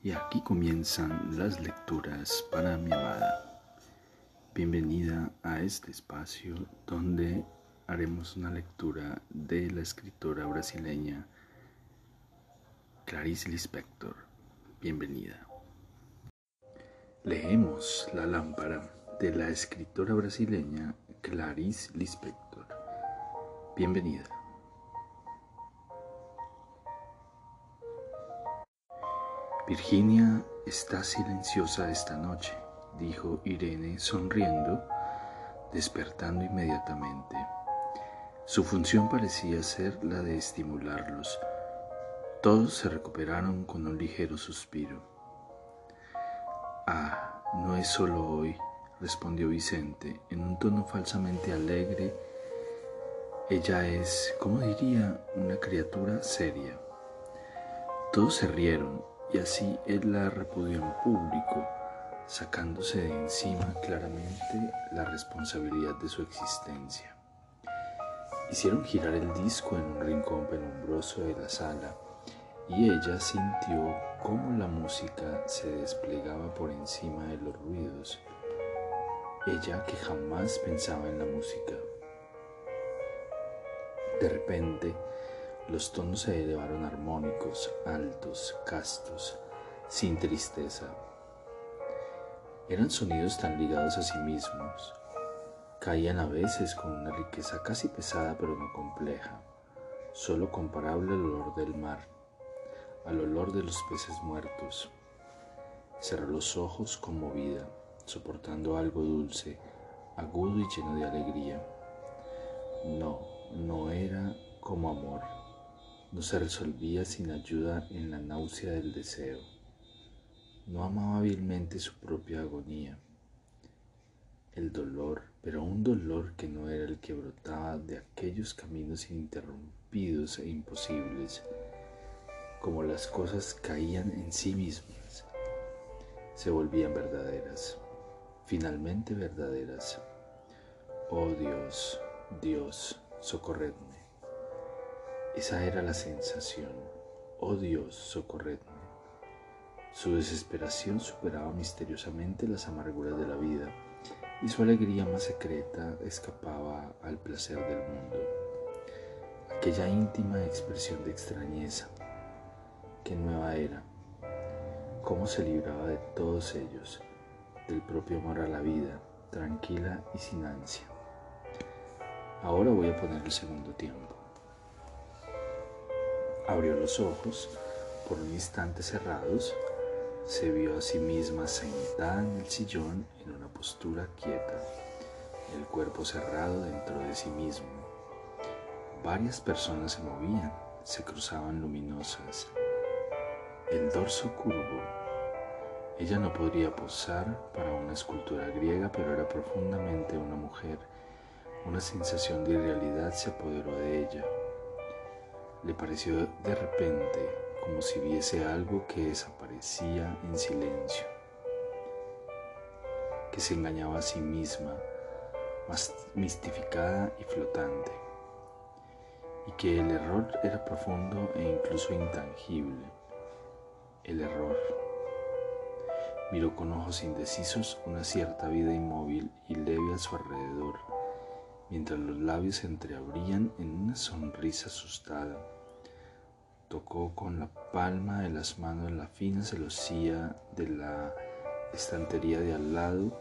Y aquí comienzan las lecturas para mi amada. Bienvenida a este espacio donde haremos una lectura de la escritora brasileña Clarice Lispector. Bienvenida. Leemos La lámpara de la escritora brasileña Clarice Lispector. Bienvenida. Virginia está silenciosa esta noche, dijo Irene sonriendo, despertando inmediatamente. Su función parecía ser la de estimularlos. Todos se recuperaron con un ligero suspiro. Ah, no es solo hoy, respondió Vicente en un tono falsamente alegre. Ella es, como diría, una criatura seria. Todos se rieron y así él la repudió en público, sacándose de encima claramente la responsabilidad de su existencia. Hicieron girar el disco en un rincón penumbroso de la sala y ella sintió cómo la música se desplegaba por encima de los ruidos. Ella que jamás pensaba en la música. De repente, los tonos se elevaron armónicos, altos, castos, sin tristeza. Eran sonidos tan ligados a sí mismos. Caían a veces con una riqueza casi pesada pero no compleja, solo comparable al olor del mar, al olor de los peces muertos. Cerró los ojos conmovida, soportando algo dulce, agudo y lleno de alegría. No, no era como amor no se resolvía sin ayuda en la náusea del deseo. No amaba hábilmente su propia agonía. El dolor, pero un dolor que no era el que brotaba de aquellos caminos ininterrumpidos e imposibles, como las cosas caían en sí mismas, se volvían verdaderas, finalmente verdaderas. Oh Dios, Dios, socorredme. Esa era la sensación. Oh Dios, socorredme. Su desesperación superaba misteriosamente las amarguras de la vida y su alegría más secreta escapaba al placer del mundo. Aquella íntima expresión de extrañeza. Qué nueva era. Cómo se libraba de todos ellos, del propio amor a la vida, tranquila y sin ansia. Ahora voy a poner el segundo tiempo. Abrió los ojos, por un instante cerrados, se vio a sí misma sentada en el sillón en una postura quieta, el cuerpo cerrado dentro de sí mismo. Varias personas se movían, se cruzaban luminosas. El dorso curvo. Ella no podría posar para una escultura griega, pero era profundamente una mujer. Una sensación de irrealidad se apoderó de ella. Le pareció de repente como si viese algo que desaparecía en silencio, que se engañaba a sí misma, más mistificada y flotante, y que el error era profundo e incluso intangible. El error. Miró con ojos indecisos una cierta vida inmóvil y leve a su alrededor mientras los labios se entreabrían en una sonrisa asustada. Tocó con la palma de las manos la fina celosía de la estantería de al lado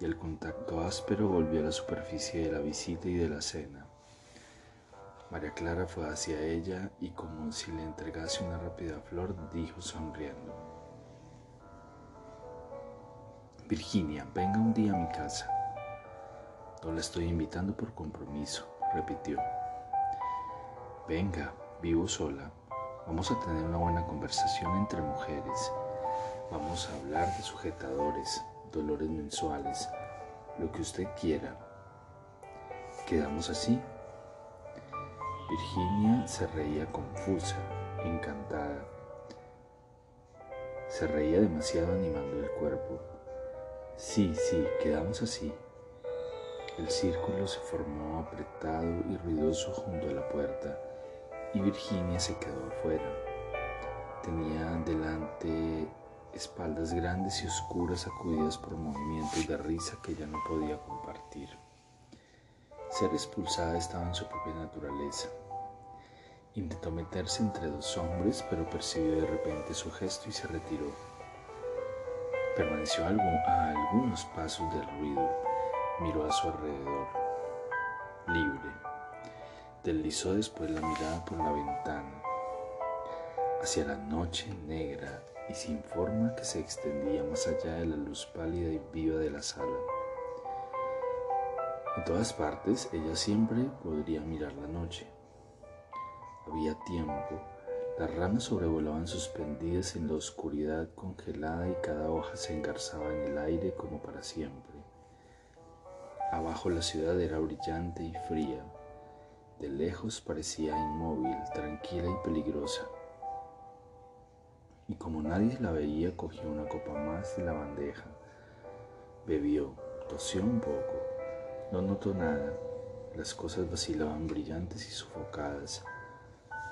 y el contacto áspero volvió a la superficie de la visita y de la cena. María Clara fue hacia ella y como si le entregase una rápida flor, dijo sonriendo. Virginia, venga un día a mi casa. No la estoy invitando por compromiso, repitió. Venga, vivo sola. Vamos a tener una buena conversación entre mujeres. Vamos a hablar de sujetadores, dolores mensuales, lo que usted quiera. ¿Quedamos así? Virginia se reía confusa, encantada. Se reía demasiado animando el cuerpo. Sí, sí, quedamos así. El círculo se formó apretado y ruidoso junto a la puerta y Virginia se quedó afuera. Tenía delante espaldas grandes y oscuras sacudidas por movimientos de risa que ella no podía compartir. Ser expulsada estaba en su propia naturaleza. Intentó meterse entre dos hombres, pero percibió de repente su gesto y se retiró. Permaneció a algunos pasos del ruido, miró a su alrededor, libre. Deslizó después la mirada por la ventana, hacia la noche negra y sin forma que se extendía más allá de la luz pálida y viva de la sala. En todas partes ella siempre podría mirar la noche. Había tiempo, las ramas sobrevolaban suspendidas en la oscuridad congelada y cada hoja se engarzaba en el aire como para siempre. Abajo la ciudad era brillante y fría. De lejos parecía inmóvil, tranquila y peligrosa. Y como nadie la veía, cogió una copa más de la bandeja. Bebió, tosió un poco no notó nada. Las cosas vacilaban brillantes y sofocadas.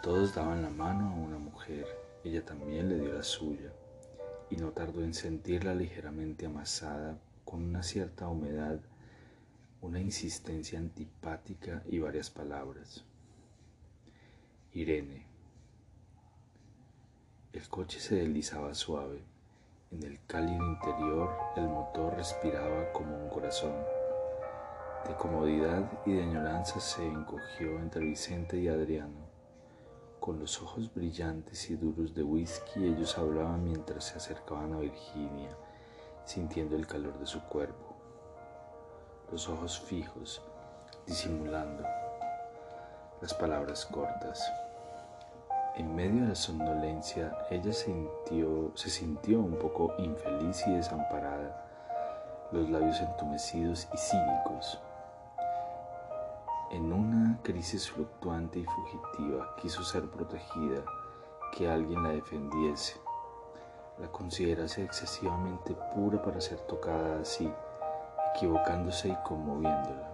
Todos daban la mano a una mujer. Ella también le dio la suya. Y no tardó en sentirla ligeramente amasada, con una cierta humedad, una insistencia antipática y varias palabras. Irene. El coche se deslizaba suave. En el cálido interior el motor respiraba como un corazón. De comodidad y de añoranza se encogió entre Vicente y Adriano. Con los ojos brillantes y duros de whisky ellos hablaban mientras se acercaban a Virginia, sintiendo el calor de su cuerpo. Los ojos fijos, disimulando. Las palabras cortas. En medio de la somnolencia, ella sintió, se sintió un poco infeliz y desamparada, los labios entumecidos y cínicos. En una crisis fluctuante y fugitiva quiso ser protegida, que alguien la defendiese. La considerase excesivamente pura para ser tocada así, equivocándose y conmoviéndola.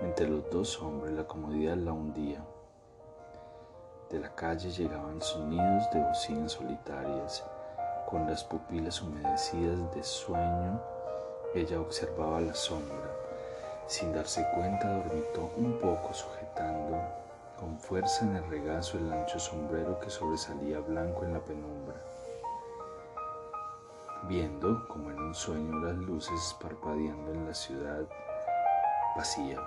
Entre los dos hombres la comodidad la hundía. De la calle llegaban sonidos de bocinas solitarias. Con las pupilas humedecidas de sueño, ella observaba la sombra sin darse cuenta, dormitó un poco sujetando con fuerza en el regazo el ancho sombrero que sobresalía blanco en la penumbra. Viendo, como en un sueño, las luces parpadeando en la ciudad vacía.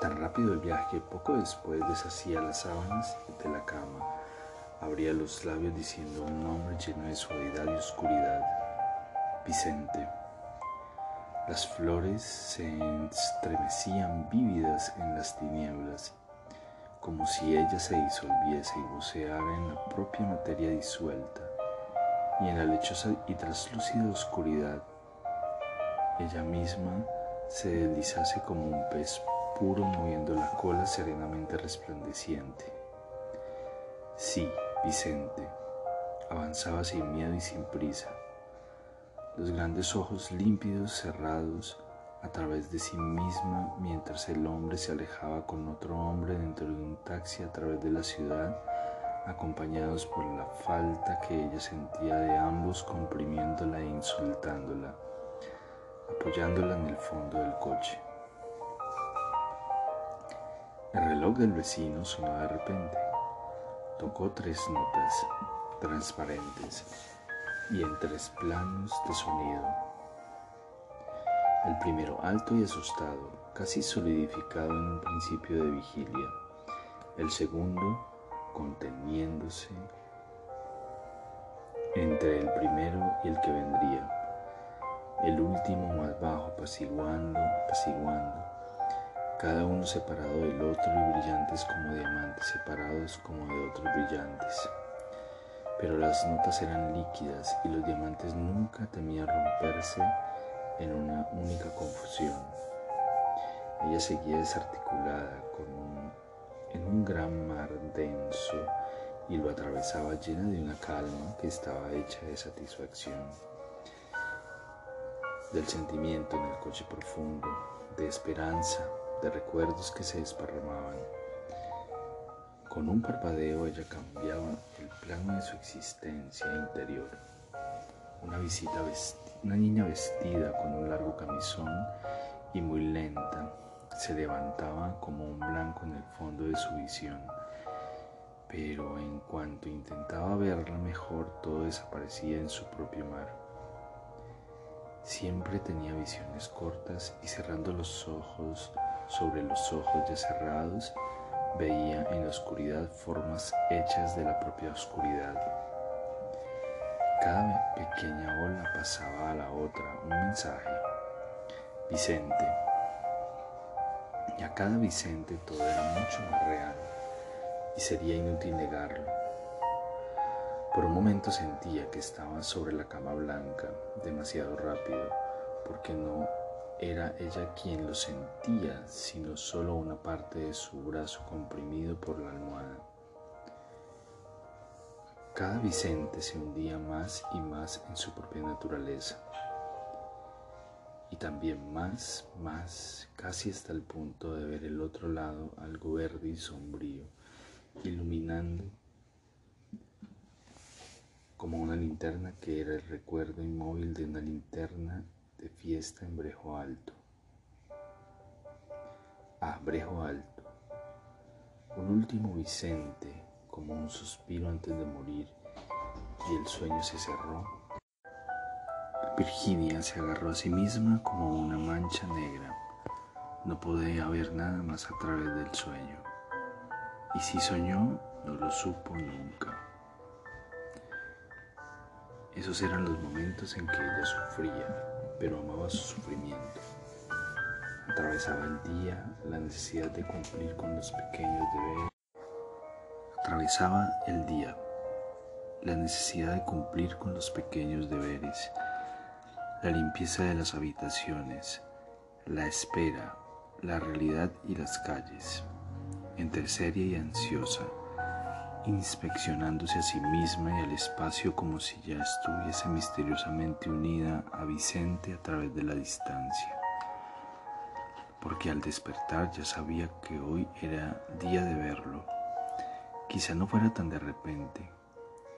Tan rápido el viaje, poco después deshacía las sábanas de la cama, abría los labios diciendo un nombre lleno de suavidad y oscuridad. Vicente. Las flores se estremecían vívidas en las tinieblas, como si ella se disolviese y buceara en la propia materia disuelta, y en la lechosa y traslúcida oscuridad, ella misma se deslizase como un pez puro moviendo la cola serenamente resplandeciente. Sí, Vicente, avanzaba sin miedo y sin prisa los grandes ojos límpidos cerrados a través de sí misma mientras el hombre se alejaba con otro hombre dentro de un taxi a través de la ciudad, acompañados por la falta que ella sentía de ambos comprimiéndola e insultándola, apoyándola en el fondo del coche. El reloj del vecino sonó de repente. Tocó tres notas transparentes y en tres planos de sonido. El primero alto y asustado, casi solidificado en un principio de vigilia. El segundo conteniéndose entre el primero y el que vendría. El último más bajo, apaciguando, apaciguando. Cada uno separado del otro y brillantes como diamantes, separados como de otros brillantes pero las notas eran líquidas y los diamantes nunca temían romperse en una única confusión. Ella seguía desarticulada en un gran mar denso y lo atravesaba llena de una calma que estaba hecha de satisfacción, del sentimiento en el coche profundo, de esperanza, de recuerdos que se desparramaban Con un parpadeo ella cambiaba el plano de su existencia interior. Una, visita una niña vestida con un largo camisón y muy lenta se levantaba como un blanco en el fondo de su visión pero en cuanto intentaba verla mejor todo desaparecía en su propio mar. Siempre tenía visiones cortas y cerrando los ojos sobre los ojos ya cerrados, veía en la oscuridad formas hechas de la propia oscuridad. Cada pequeña ola pasaba a la otra un mensaje. Vicente. Y a cada Vicente todo era mucho más real y sería inútil negarlo. Por un momento sentía que estaba sobre la cama blanca demasiado rápido, porque no era ella quien lo sentía, sino solo una parte de su brazo comprimido por la almohada. Cada Vicente se hundía más y más en su propia naturaleza, y también más, más, casi hasta el punto de ver el otro lado algo verde y sombrío iluminando como una linterna que era el recuerdo inmóvil de una linterna de fiesta en Brejo Alto. Ah, Brejo Alto. Un último Vicente, como un suspiro antes de morir, y el sueño se cerró. Virginia se agarró a sí misma como una mancha negra. No podía ver nada más a través del sueño. Y si soñó, no lo supo nunca. Esos eran los momentos en que ella sufría, pero amaba su sufrimiento. Atravesaba el día, la necesidad de cumplir con los pequeños deberes. Atravesaba el día, la necesidad de cumplir con los pequeños deberes, la limpieza de las habitaciones, la espera, la realidad y las calles entre seria y ansiosa, inspeccionándose a sí misma y al espacio como si ya estuviese misteriosamente unida a Vicente a través de la distancia. Porque al despertar ya sabía que hoy era día de verlo. Quizá no fuera tan de repente.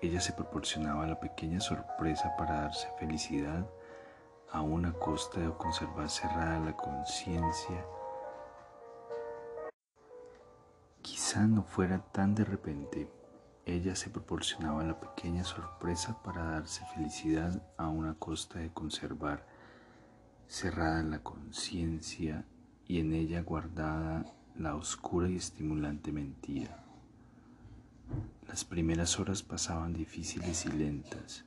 Ella se proporcionaba la pequeña sorpresa para darse felicidad a una costa de conservar cerrada la conciencia no fuera tan de repente, ella se proporcionaba la pequeña sorpresa para darse felicidad a una costa de conservar cerrada la conciencia y en ella guardada la oscura y estimulante mentira. Las primeras horas pasaban difíciles y lentas,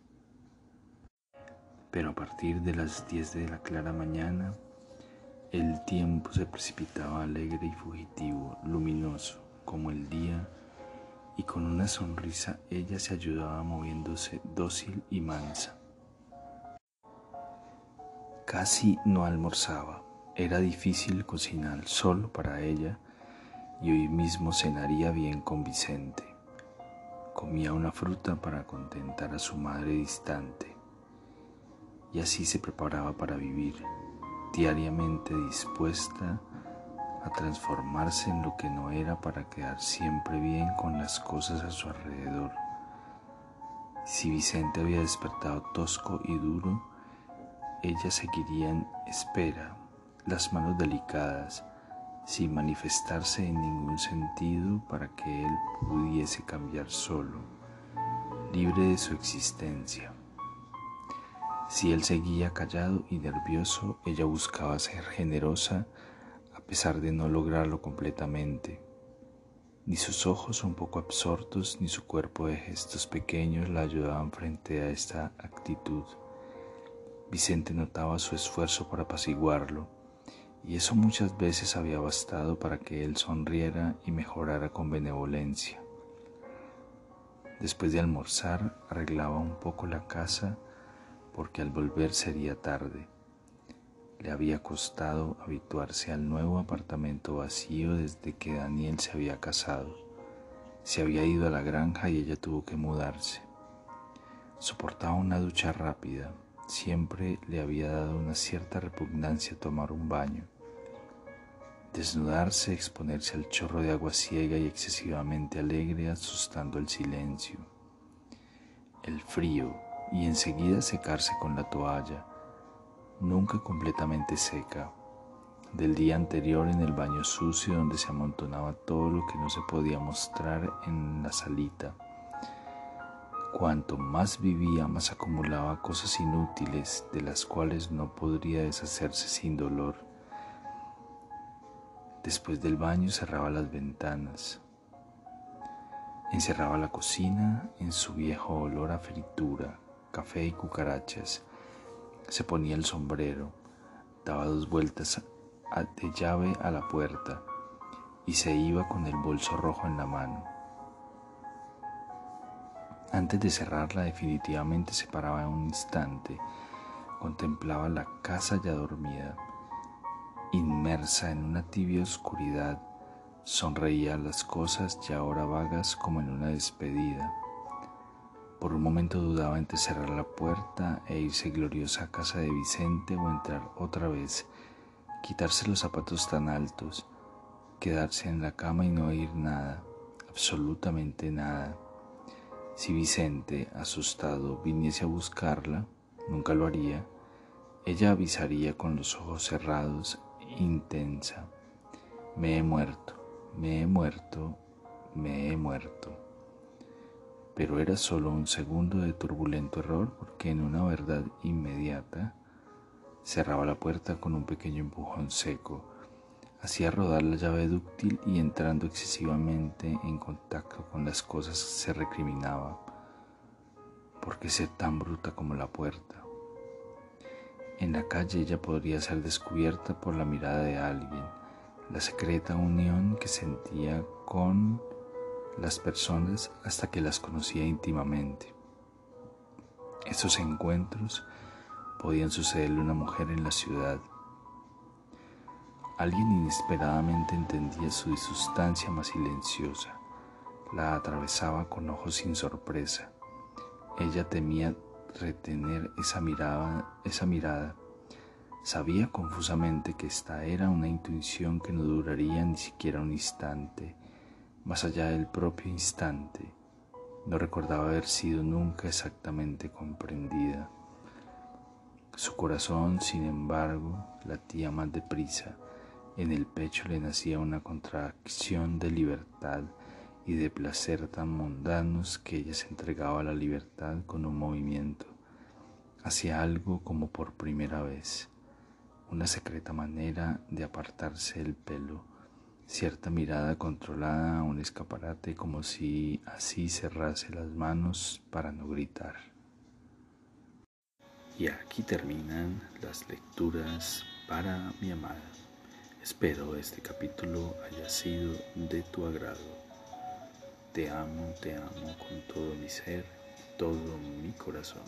pero a partir de las 10 de la clara mañana, el tiempo se precipitaba alegre y fugitivo, luminoso, como el día y con una sonrisa ella se ayudaba moviéndose dócil y mansa. Casi no almorzaba, era difícil cocinar solo para ella y hoy mismo cenaría bien con Vicente. Comía una fruta para contentar a su madre distante y así se preparaba para vivir, diariamente dispuesta a transformarse en lo que no era para quedar siempre bien con las cosas a su alrededor. Si Vicente había despertado tosco y duro, ella seguiría en espera, las manos delicadas, sin manifestarse en ningún sentido para que él pudiese cambiar solo, libre de su existencia. Si él seguía callado y nervioso, ella buscaba ser generosa a pesar de no lograrlo completamente. Ni sus ojos un poco absortos ni su cuerpo de gestos pequeños la ayudaban frente a esta actitud. Vicente notaba su esfuerzo para apaciguarlo, y eso muchas veces había bastado para que él sonriera y mejorara con benevolencia. Después de almorzar, arreglaba un poco la casa porque al volver sería tarde. Le había costado habituarse al nuevo apartamento vacío desde que Daniel se había casado. Se había ido a la granja y ella tuvo que mudarse. Soportaba una ducha rápida. Siempre le había dado una cierta repugnancia tomar un baño. desnudarse, exponerse al chorro de agua ciega y excesivamente alegre, asustando el silencio, el frío y enseguida secarse con la toalla, nunca completamente seca, del día anterior en el baño sucio donde se amontonaba todo lo que no se podía mostrar en la salita. Cuanto más vivía, más acumulaba cosas inútiles de las cuales no podría deshacerse sin dolor. Después del baño cerraba las ventanas, encerraba la cocina en su viejo olor a fritura, café y cucarachas, se ponía el sombrero, daba dos vueltas de llave a la puerta y se iba con el bolso rojo en la mano. Antes de cerrarla definitivamente se paraba un instante, contemplaba la casa ya dormida, inmersa en una tibia oscuridad, sonreía a las cosas ya ahora vagas como en una despedida. Por un momento dudaba entre cerrar la puerta e irse gloriosa a casa de Vicente o entrar otra vez quitarse los zapatos tan altos, quedarse en la cama y no oír nada, absolutamente nada. Si Vicente, asustado, viniese a buscarla, nunca lo haría, ella avisaría con los ojos cerrados, intensa, me he muerto, me he muerto, me he muerto. Pero era solo un segundo de turbulento error porque en una verdad inmediata, Cerraba la puerta con un pequeño empujón seco, hacía rodar la llave dúctil y entrando excesivamente en contacto con las cosas se recriminaba. ¿Por qué ser tan bruta como la puerta? En la calle ella podría ser descubierta por la mirada de alguien, la secreta unión que sentía con las personas hasta que las conocía íntimamente. Esos encuentros podían sucederle a una mujer en la ciudad. Alguien inesperadamente entendía su sustancia más silenciosa, la atravesaba con ojos sin sorpresa. Ella temía retener esa mirada, esa mirada. Sabía confusamente que esta era una intuición que no duraría ni siquiera un instante, más allá del propio instante. No recordaba haber sido nunca exactamente comprendida. Su corazón, sin embargo, latía más deprisa. En el pecho le nacía una contracción de libertad y de placer tan mundanos que ella se entregaba a la libertad con un movimiento. Hacía algo como por primera vez, una secreta manera de apartarse el pelo, cierta mirada controlada a un escaparate como si así cerrase las manos para no gritar. Y aquí terminan las lecturas para mi amada. Espero este capítulo haya sido de tu agrado. Te amo, te amo con todo mi ser, todo mi corazón.